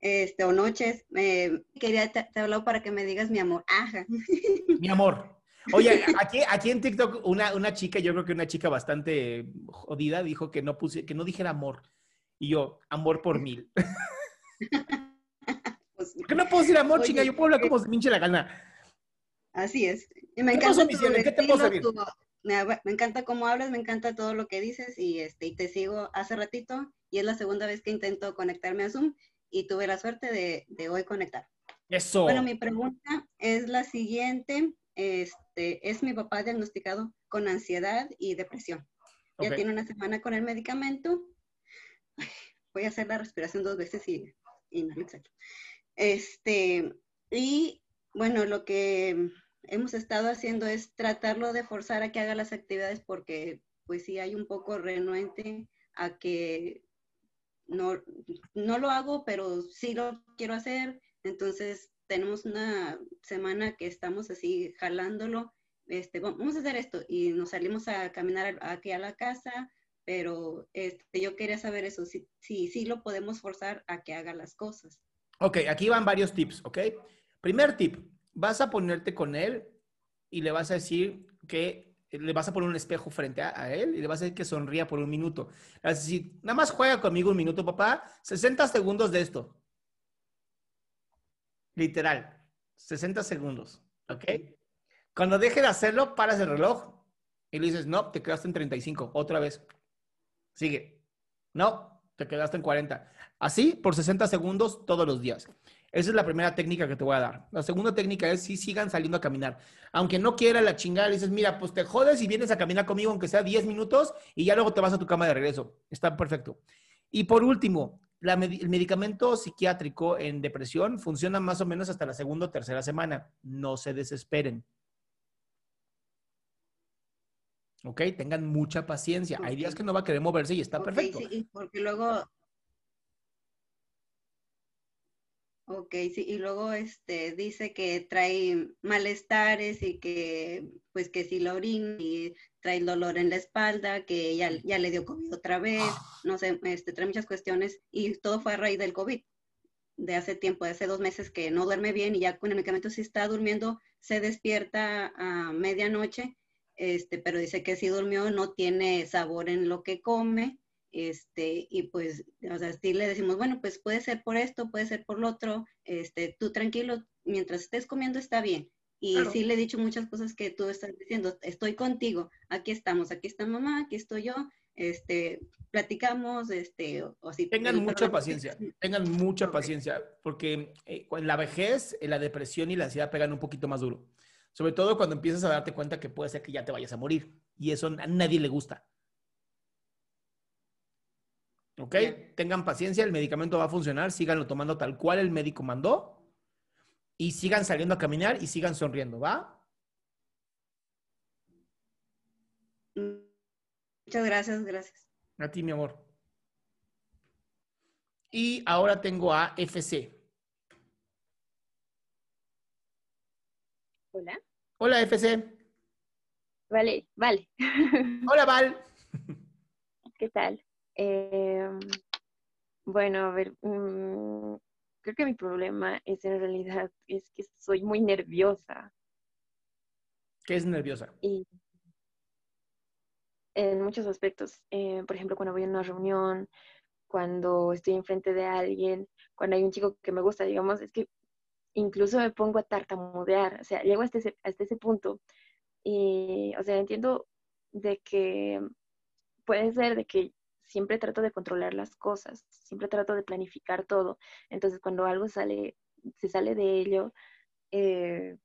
este, o noches. Eh, quería te, te hablar para que me digas mi amor. Ajá. Mi amor. Oye, aquí, aquí en TikTok una, una chica, yo creo que una chica bastante jodida, dijo que no puse, que no dijera amor. Y yo, amor por mil. Pues, ¿Por qué no puedo decir amor, Oye, chica? Yo puedo hablar eh, como se me hinche la gana. Así es. Y me ¿Qué encanta pasó, tu cielo? ¿Qué te puedo estilo, servir? tu- me, me encanta cómo hablas, me encanta todo lo que dices y, este, y te sigo hace ratito y es la segunda vez que intento conectarme a Zoom y tuve la suerte de, de hoy conectar. Eso. Bueno, mi pregunta es la siguiente. Este, es mi papá diagnosticado con ansiedad y depresión. Ya Ok. tiene una semana con el medicamento. Ay, Voy a hacer la respiración dos veces y, y no exhalo. Este, y bueno, lo que hemos estado haciendo es tratarlo de forzar a que haga las actividades porque pues sí hay un poco renuente a que no, no lo hago, pero sí lo quiero hacer. Entonces tenemos una semana que estamos así jalándolo. Este, vamos a hacer esto y nos salimos a caminar aquí a la casa, pero este, yo quería saber eso, si, si, si lo podemos forzar a que haga las cosas. Ok, aquí van varios tips, ¿ok? Primer tip, vas a ponerte con él y le vas a decir que le vas a poner un espejo frente a, él y le vas a decir que sonría por un minuto. Le vas a decir, nada más juega conmigo un minuto, papá, 60 segundos de esto. Literal, 60 segundos, ¿ok? Cuando deje de hacerlo, paras el reloj y le dices, no, te quedaste en 35, otra vez. Sigue. No, te quedaste en 40. Así por 60 segundos todos los días. Esa es la primera técnica que te voy a dar. La segunda técnica es si sigan saliendo a caminar. Aunque no quiera la chingada, le dices, mira, pues te jodes y vienes a caminar conmigo aunque sea 10 minutos y ya luego te vas a tu cama de regreso. Está perfecto. Y por último, la el medicamento psiquiátrico en depresión funciona más o menos hasta la segunda o tercera semana. No se desesperen. ¿Ok? Tengan mucha paciencia. Hay días que no va a querer moverse y está perfecto. sí, porque luego... Ok, sí, y luego este, dice que trae malestares y que, pues que si la orina y trae dolor en la espalda, que ya, ya le dio COVID otra vez, no sé, este, trae muchas cuestiones y todo fue a raíz del COVID de hace tiempo, de hace dos meses que no duerme bien y ya con el medicamento sí está durmiendo, se despierta a medianoche, este, pero dice que si durmió no tiene sabor en lo que come, este, y pues, o sea, sí le decimos, bueno, pues puede ser por esto, puede ser por lo otro, este, tú tranquilo, mientras estés comiendo está bien. Y Claro. sí le he dicho muchas cosas que tú estás diciendo, estoy contigo, aquí estamos, aquí está mamá, aquí estoy yo, este, platicamos, este, o, o así. Tengan mucha problema- paciencia, tengan mucha paciencia, porque eh, en la vejez, eh, la depresión y la ansiedad pegan un poquito más duro. Sobre todo cuando empiezas a darte cuenta que puede ser que ya te vayas a morir. Y eso a nadie le gusta. ¿Ok? Tengan paciencia, el medicamento va a funcionar, síganlo tomando tal cual el médico mandó y sigan saliendo a caminar y sigan sonriendo, ¿va? Muchas gracias, gracias. A ti, mi amor. Y ahora tengo a FC. Hola. Hola, FC. Vale, vale. Hola, Val. ¿Qué tal? Em, bueno, a ver, mm, creo que mi problema es en realidad es que soy muy nerviosa ¿Qué es nerviosa? y en muchos aspectos. Eh, por ejemplo, cuando voy a una reunión, cuando estoy enfrente de alguien, cuando hay un chico que me gusta, digamos, es que incluso me pongo a tartamudear, o sea, llego hasta ese, hasta ese punto. Y, o sea, entiendo de que puede ser de que siempre trato de controlar las cosas, siempre trato de planificar todo. Entonces, cuando algo sale, se sale de ello, eh,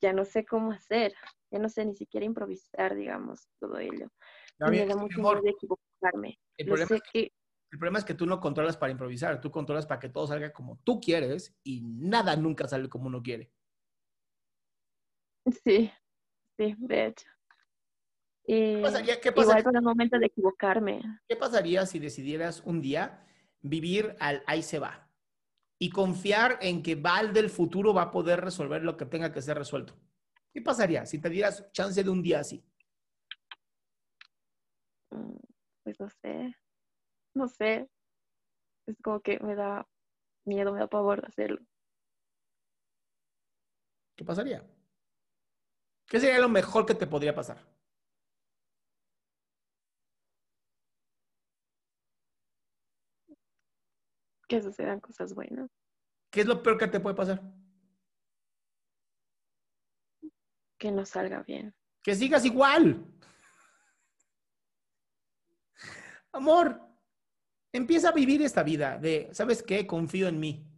ya no sé cómo hacer, ya no sé ni siquiera improvisar, digamos, todo ello. Mí, me da mucho miedo de equivocarme. el problema es que El problema es que tú no controlas para improvisar, tú controlas para que todo salga como tú quieres y nada nunca sale como uno quiere. Sí, sí, de hecho. ¿Qué Y pasaría, qué igual pasaría- con el momento de equivocarme. qué pasaría si decidieras un día vivir al ahí se va y confiar en que Val del futuro va a poder resolver lo que tenga que ser resuelto? ¿Qué pasaría si te dieras chance de un día así? Mm, Pues no sé, no sé. Es como que me da miedo, me da pavor hacerlo. ¿Qué pasaría? ¿Qué sería lo mejor que te podría pasar? Que sucedan cosas buenas. ¿Qué es lo peor que te puede pasar? Que no salga bien. Que sigas igual. Amor, empieza a vivir esta vida de, ¿sabes qué? Confío en mí.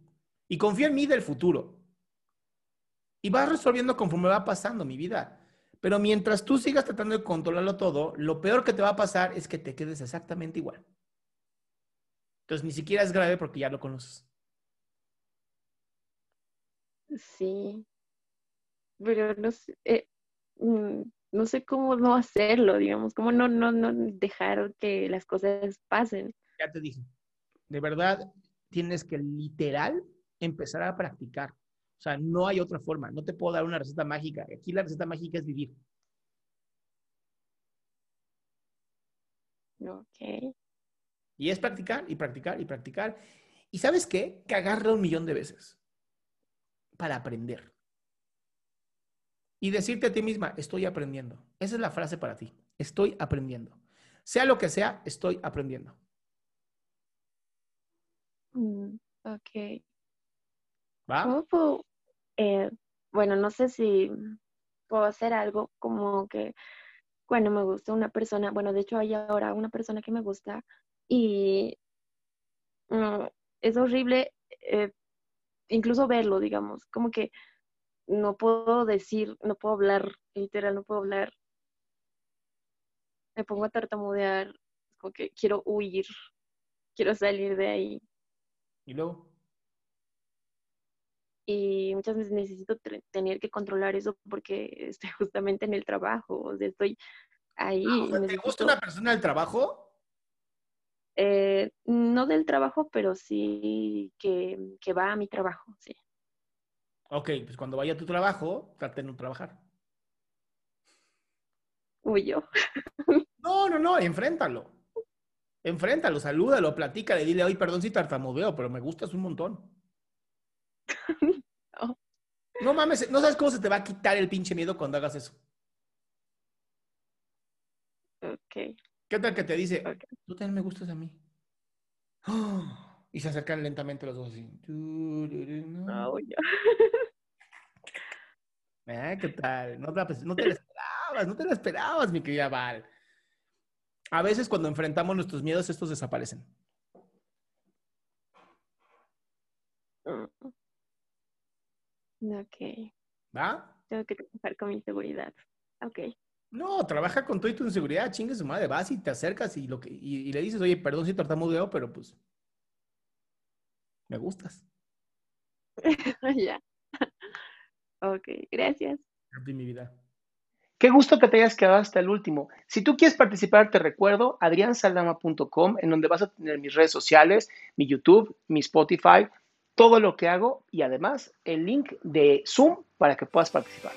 Y confío en mí del futuro. Y vas resolviendo conforme va pasando mi vida. Pero mientras tú sigas tratando de controlarlo todo, lo peor que te va a pasar es que te quedes exactamente igual. Entonces ni siquiera es grave porque ya lo conoces. Sí. Pero no sé, eh, mm, no sé cómo no hacerlo, digamos, cómo no, no, no dejar que las cosas pasen. Ya te dije. De verdad, tienes que literal empezar a practicar. O sea, no hay otra forma. No te puedo dar una receta mágica. Aquí la receta mágica es vivir. Ok. Y es practicar y practicar y practicar. ¿Y sabes qué? Cagarla un millón de veces para aprender. Y decirte a ti misma, estoy aprendiendo. Esa es la frase para ti. Estoy aprendiendo. Sea lo que sea, estoy aprendiendo. Mm, ok. ¿Va? ¿Cómo puedo, eh, bueno, no sé si puedo hacer algo como que cuando me gusta una persona, bueno, de hecho hay ahora una persona que me gusta y mm, es horrible eh, incluso verlo, digamos, como que no puedo decir, no puedo hablar, literal, no puedo hablar. Me pongo a tartamudear, como que quiero huir, quiero salir de ahí. Y luego. y muchas veces necesito tener que controlar eso porque estoy justamente en el trabajo, o sea, estoy ahí. Ah, o sea, ¿Te necesito- gusta una persona del trabajo? Eh, no del trabajo, pero sí que, que va a mi trabajo, sí. Ok, pues cuando vaya a tu trabajo, trate de no trabajar. Huyo. No, no, no, enfréntalo. Enfréntalo, salúdalo, platícale, dile, oye, perdón si tartamudeo, pero me gustas un montón. No. No mames, no sabes cómo se te va a quitar el pinche miedo cuando hagas eso. Ok. ¿Qué tal que te dice, tú también me gustas a mí? Y se acercan lentamente los dos así. No, ¿Qué tal? No no te la esperabas, no te la esperabas, mi querida Val. A veces cuando enfrentamos nuestros miedos, estos desaparecen. Ok. ¿Va? Tengo que trabajar con mi seguridad. Ok. No, trabaja con todo y tu inseguridad, chingue su madre, vas y te acercas y, lo que, y, y le dices, oye, perdón si tartamudeo, pero pues me gustas. ya. Ok, gracias. En mi vida. Qué gusto que te hayas quedado hasta el último. Si tú quieres participar, te recuerdo adriansaldama.com, en donde vas a tener mis redes sociales, mi YouTube, mi Spotify, todo lo que hago y además el link de Zoom para que puedas participar.